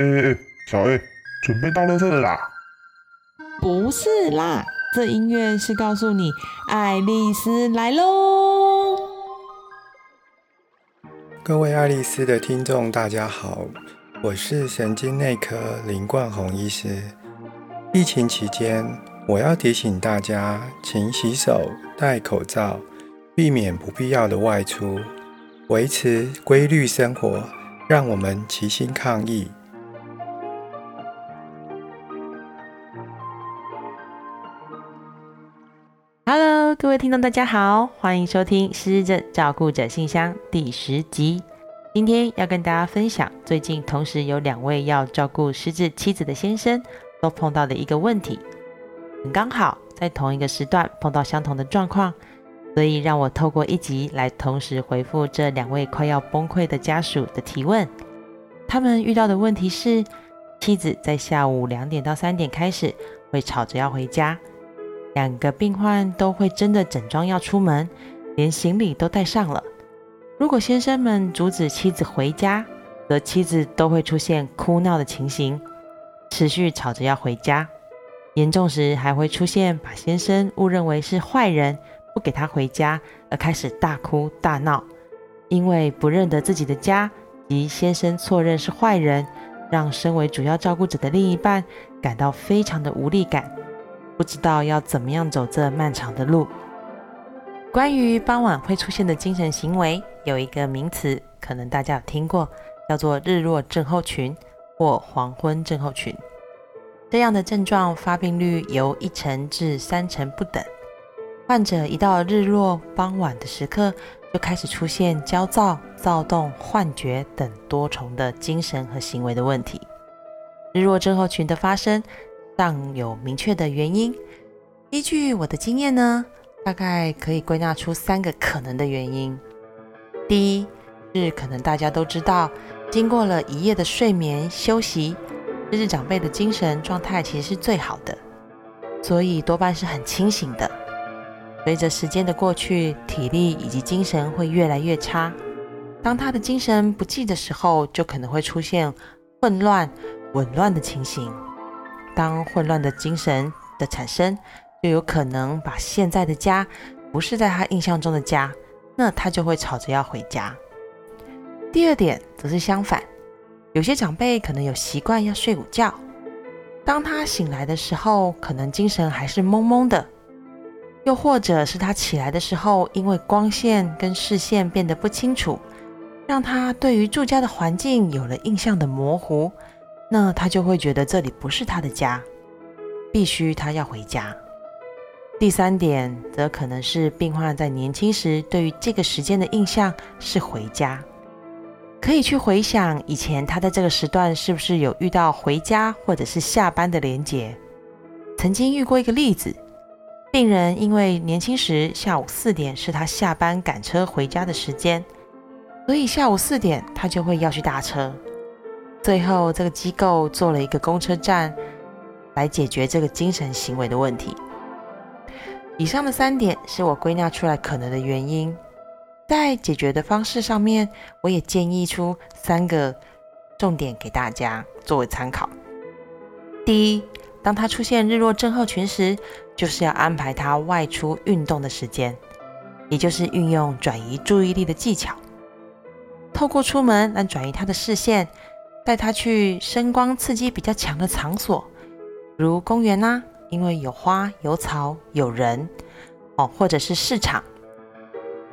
哎哎，小 A，准备到垃圾了啦！不是啦，这音乐是告诉你，爱丽丝来喽。各位爱丽丝的听众，大家好，我是神经内科林冠宏医师。疫情期间，我要提醒大家，勤洗手、戴口罩，避免不必要的外出，维持规律生活，让我们齐心抗疫。Hello，各位听众，大家好，欢迎收听《失智症照顾者信箱》第十集。今天要跟大家分享，最近同时有两位要照顾失智妻子的先生都碰到的一个问题，刚好在同一个时段碰到相同的状况，所以让我透过一集来同时回复这两位快要崩溃的家属的提问。他们遇到的问题是，妻子在下午两点到三点开始会吵着要回家。两个病患都会真的整装要出门，连行李都带上了。如果先生们阻止妻子回家，则妻子都会出现哭闹的情形，持续吵着要回家。严重时还会出现把先生误认为是坏人，不给他回家，而开始大哭大闹。因为不认得自己的家及先生错认是坏人，让身为主要照顾者的另一半感到非常的无力感。不知道要怎么样走这漫长的路。关于傍晚会出现的精神行为，有一个名词，可能大家有听过，叫做日落症候群或黄昏症候群。这样的症状发病率由一成至三成不等。患者一到日落、傍晚的时刻，就开始出现焦躁、躁动、幻觉等多重的精神和行为的问题。日落症候群的发生。上有明确的原因。依据我的经验呢，大概可以归纳出三个可能的原因。第一是可能大家都知道，经过了一夜的睡眠休息，这是长辈的精神状态其实是最好的，所以多半是很清醒的。随着时间的过去，体力以及精神会越来越差。当他的精神不济的时候，就可能会出现混乱、紊乱的情形。当混乱的精神的产生，就有可能把现在的家不是在他印象中的家，那他就会吵着要回家。第二点则是相反，有些长辈可能有习惯要睡午觉，当他醒来的时候，可能精神还是懵懵的，又或者是他起来的时候，因为光线跟视线变得不清楚，让他对于住家的环境有了印象的模糊。那他就会觉得这里不是他的家，必须他要回家。第三点则可能是病患在年轻时对于这个时间的印象是回家，可以去回想以前他在这个时段是不是有遇到回家或者是下班的连结。曾经遇过一个例子，病人因为年轻时下午四点是他下班赶车回家的时间，所以下午四点他就会要去搭车。最后，这个机构做了一个公车站来解决这个精神行为的问题。以上的三点是我归纳出来可能的原因，在解决的方式上面，我也建议出三个重点给大家作为参考。第一，当他出现日落症候群时，就是要安排他外出运动的时间，也就是运用转移注意力的技巧，透过出门来转移他的视线。带他去声光刺激比较强的场所，如公园呐，因为有花、有草、有人哦，或者是市场，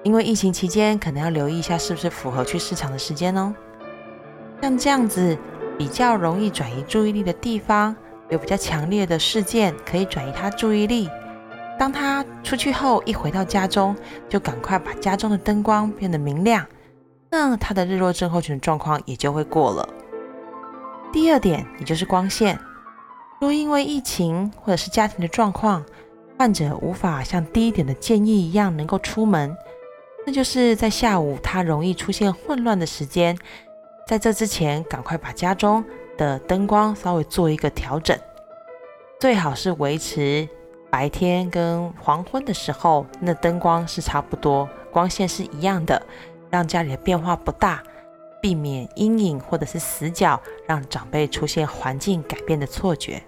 因为疫情期间可能要留意一下是不是符合去市场的时间哦。像这样子比较容易转移注意力的地方，有比较强烈的事件可以转移他注意力。当他出去后，一回到家中，就赶快把家中的灯光变得明亮，那他的日落症候群状况也就会过了。第二点，也就是光线。若因为疫情或者是家庭的状况，患者无法像第一点的建议一样能够出门，那就是在下午他容易出现混乱的时间。在这之前，赶快把家中的灯光稍微做一个调整，最好是维持白天跟黄昏的时候那灯光是差不多，光线是一样的，让家里的变化不大。避免阴影或者是死角，让长辈出现环境改变的错觉。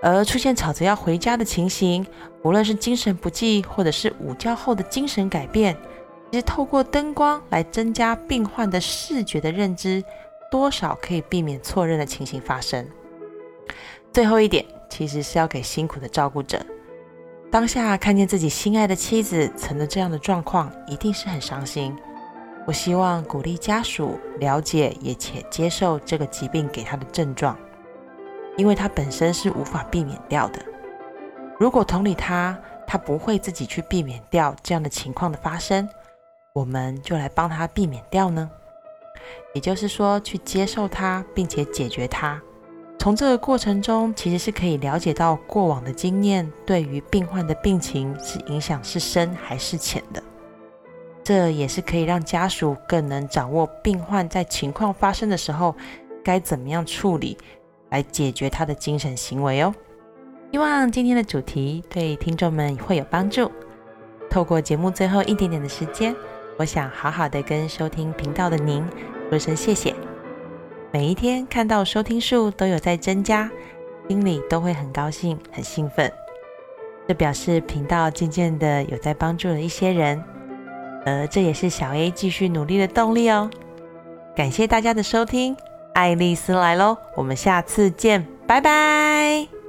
而出现吵着要回家的情形，无论是精神不济，或者是午觉后的精神改变，其实透过灯光来增加病患的视觉的认知，多少可以避免错认的情形发生。最后一点，其实是要给辛苦的照顾者，当下看见自己心爱的妻子成了这样的状况，一定是很伤心。我希望鼓励家属了解，也且接受这个疾病给他的症状。因为他本身是无法避免掉的。如果同理他，他不会自己去避免掉这样的情况的发生，我们就来帮他避免掉呢。也就是说，去接受他，并且解决他。从这个过程中，其实是可以了解到过往的经验对于病患的病情是影响是深还是浅的。这也是可以让家属更能掌握病患在情况发生的时候该怎么样处理。来解决他的精神行为哦。希望今天的主题对听众们会有帮助。透过节目最后一点点的时间，我想好好的跟收听频道的您说声谢谢。每一天看到收听数都有在增加，心里都会很高兴、很兴奋。这表示频道渐渐的有在帮助了一些人，而这也是小 A 继续努力的动力哦。感谢大家的收听。爱丽丝来喽，我们下次见，拜拜。